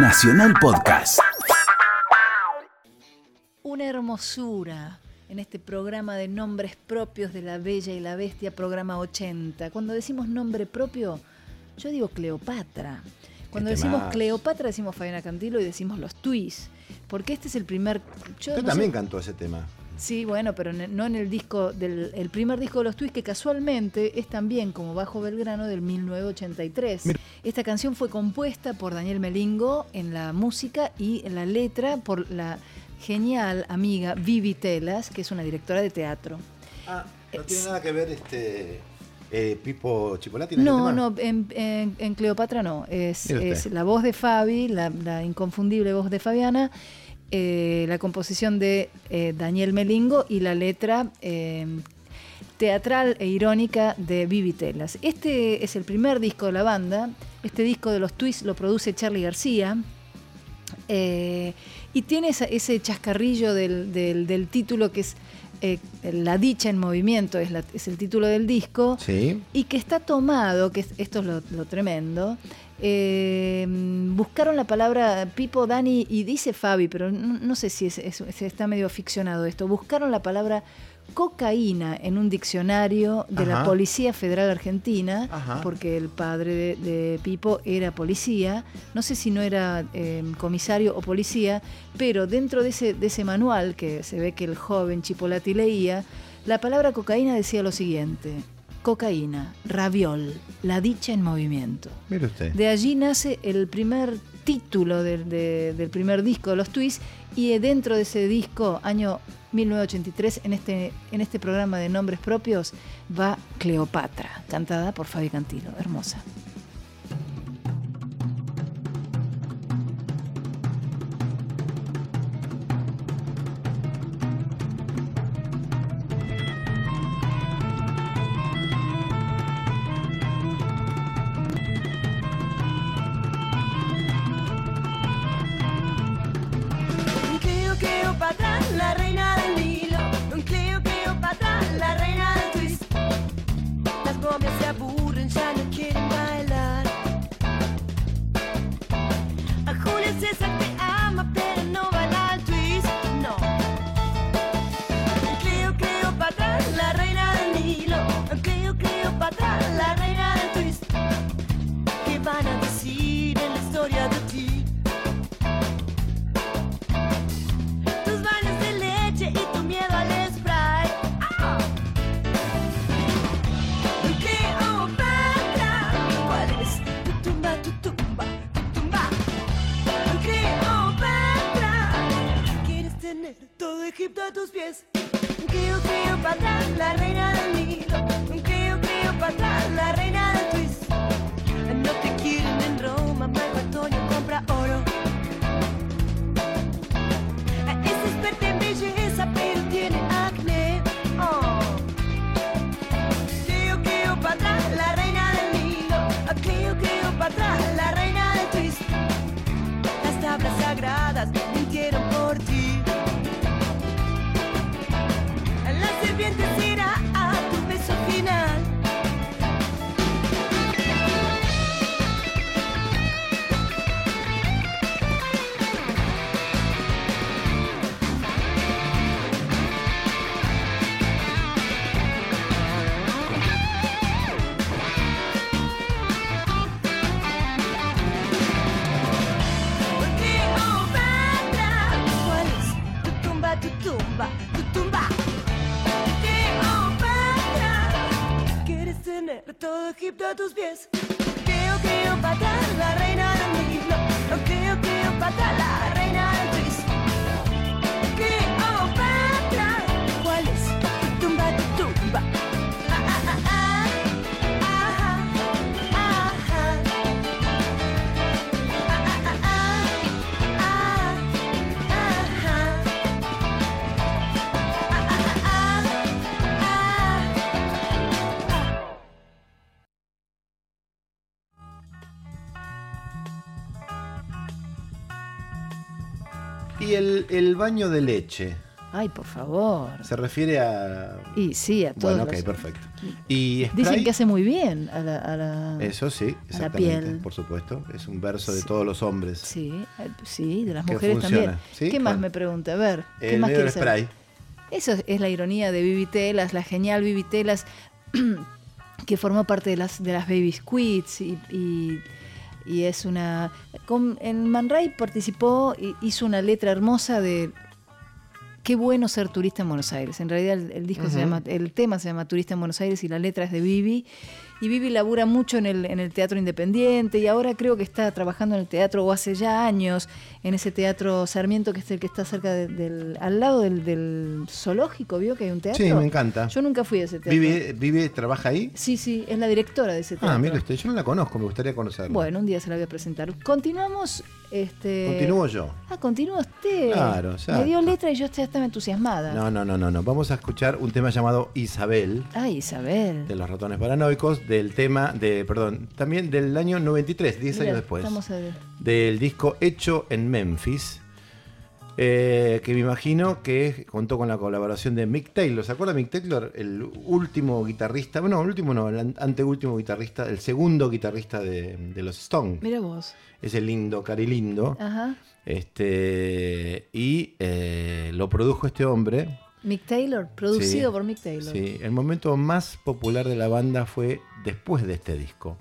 Nacional Podcast. Una hermosura en este programa de nombres propios de la Bella y la Bestia, programa 80. Cuando decimos nombre propio, yo digo Cleopatra. Cuando decimos. Cleopatra decimos Fabiana Cantilo y decimos los Twists. Porque este es el primer... Yo Usted no también sé- cantó ese tema. Sí, bueno, pero en- no en el disco del el primer disco de los Twists, que casualmente es también como Bajo Belgrano del 1983. Mira. Esta canción fue compuesta por Daniel Melingo en la música y en la letra por la genial amiga Vivi Telas, que es una directora de teatro. Ah, no Es- tiene nada que ver este eh, Pipo Chipolati No, no, en, en- en Cleopatra no. Es, es la voz de Fabi, la, la inconfundible voz de Fabiana, eh, la composición de eh, Daniel Melingo y la letra eh, teatral e irónica de Vivi Telas. Este es el primer disco de la banda. Este disco de los Twists lo produce Charlie García. Y tiene ese chascarrillo del título que es eh, La dicha en movimiento, es, la- es el título del disco Sí. y que está tomado, que es- esto es lo, lo tremendo, eh, buscaron la palabra Pipo, Dani y dice Fabi, pero no, no sé si es, es- es- está medio ficcionado esto, buscaron la palabra cocaína en un diccionario de la. Policía Federal Argentina, Ajá. porque el padre de, de Pipo era policía, no sé si no era eh, comisario o policía, pero dentro de ese, de ese manual que se ve que el joven Chipolati leía, la palabra cocaína decía lo siguiente, cocaína, raviol, la dicha en movimiento. Mire usted. De allí nace el primer título del, de- del primer disco de los Twists y dentro de ese disco, año 1983, en este, en este programa de nombres propios, va Cleopatra, cantada por Fabi Cantilo. Hermosa. Todo Egipto a tus pies. Cleo, Cleopatra, la reina del Nilo. Cleo, Cleopatra, la reina del twist. No te quieren en Roma, Marco Antonio compra oro. Todo Egipto a tus pies. Y el, el baño de leche. Ay, por favor. Se refiere a. Y sí, a todos. Bueno, ok, los- perfecto. Y Dicen spray, que hace muy bien a la. a la- Eso sí, la exactamente, piel. por supuesto. Es un verso de todos los hombres. Sí, eh, sí, de las mujeres también. ¿Sí? ¿Qué más me pregunta? A ver, ¿qué El más quieres saber? spray. Eso es, la ironía de Vivi Telas, la genial Vivi Telas, que formó parte de las, de las Baby Squids y, y- y es una... con- en Man Ray participó, y hizo una letra hermosa de... Qué bueno ser turista en Buenos Aires. En realidad el, el disco se llama, el tema se llama Turista en Buenos Aires y la letra es de Vivi. Y Vivi labura mucho en el, en el teatro independiente y ahora creo que está trabajando en el teatro, o hace ya años, en ese teatro Sarmiento, que es el que está cerca de- del, al lado del, del zoológico, ¿vio que hay un teatro? Sí, me encanta. Yo nunca fui a ese teatro. ¿Vive, vive, trabaja ahí? Sí, sí, es la directora de ese teatro. Ah, mire usted, yo no la conozco, me gustaría conocerla. Bueno, un día se la voy a presentar. Continuamos. Este... Continúo yo. Ah, continúa usted. Claro, Me dio letra y yo ya estaba entusiasmada. No, no, no, no, no. Vamos a escuchar un tema llamado Isabel. Ay, Isabel. de los ratones paranoicos, del tema de, perdón, también del año 93, 10 Mira, años después, Estamos a- del disco hecho en Memphis, eh, que me imagino que contó con la colaboración de Mick Taylor. ¿Se acuerda Mick Taylor? El último guitarrista, bueno, el último no, el an- anteúltimo guitarrista, el segundo guitarrista de, de los Stones. Mira vos. Ese lindo, cari lindo. Ajá. Este, y eh, lo produjo este hombre, Mick Taylor, producido Sí, por Mick Taylor. Sí, el momento más popular de la banda fue después de este disco,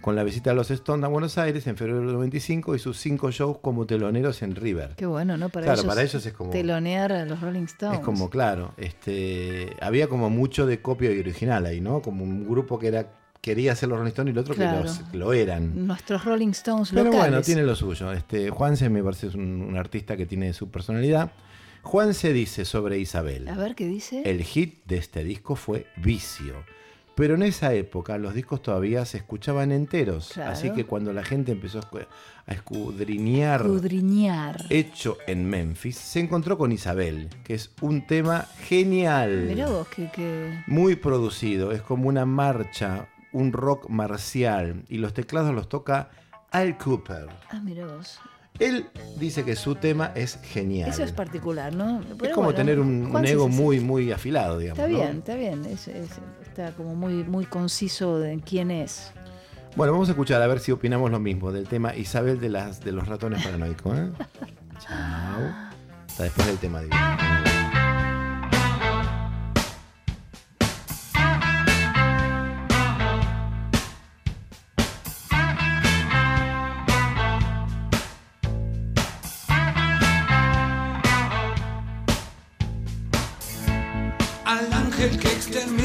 con la visita a los Stones a Buenos Aires en febrero del 95 y sus cinco shows como teloneros en River. Qué bueno, ¿no? Para Claro, ellos, para ellos es como- telonear a los Rolling Stones. Es como, claro, este, había como mucho de copia y original ahí, ¿no? Como un grupo que era quería ser los Rolling Stones y el otro Claro. que los- lo eran. Nuestros Rolling Stones Pero locales. bueno, tiene lo suyo. Este, Juanse me parece es un, un artista que tiene su personalidad. Juanse dice sobre Isabel. A ver qué dice. El hit de este disco fue Vicio. Pero en esa época los discos todavía se escuchaban enteros. Claro. Así que cuando la gente empezó a escu- a escudriñar Cudriñar. hecho en Memphis, se encontró con Isabel, que es un tema genial. Mirá vos, que, que- Muy producido, es como una marcha, un rock marcial. Y los teclados los toca Al Cooper. Ah, mirá vos. Él dice que su tema es genial. Eso es particular, ¿no? Es como bueno, tener un, un ego muy, muy afilado, digamos. Está ¿no? bien, está bien. es- es- está como muy, muy conciso de quién es. Bueno, vamos a escuchar a ver si opinamos lo mismo del tema Isabel de, las, de los ratones paranoicos. ¿eh? Chao. Hasta después del tema de al ángel que extermina,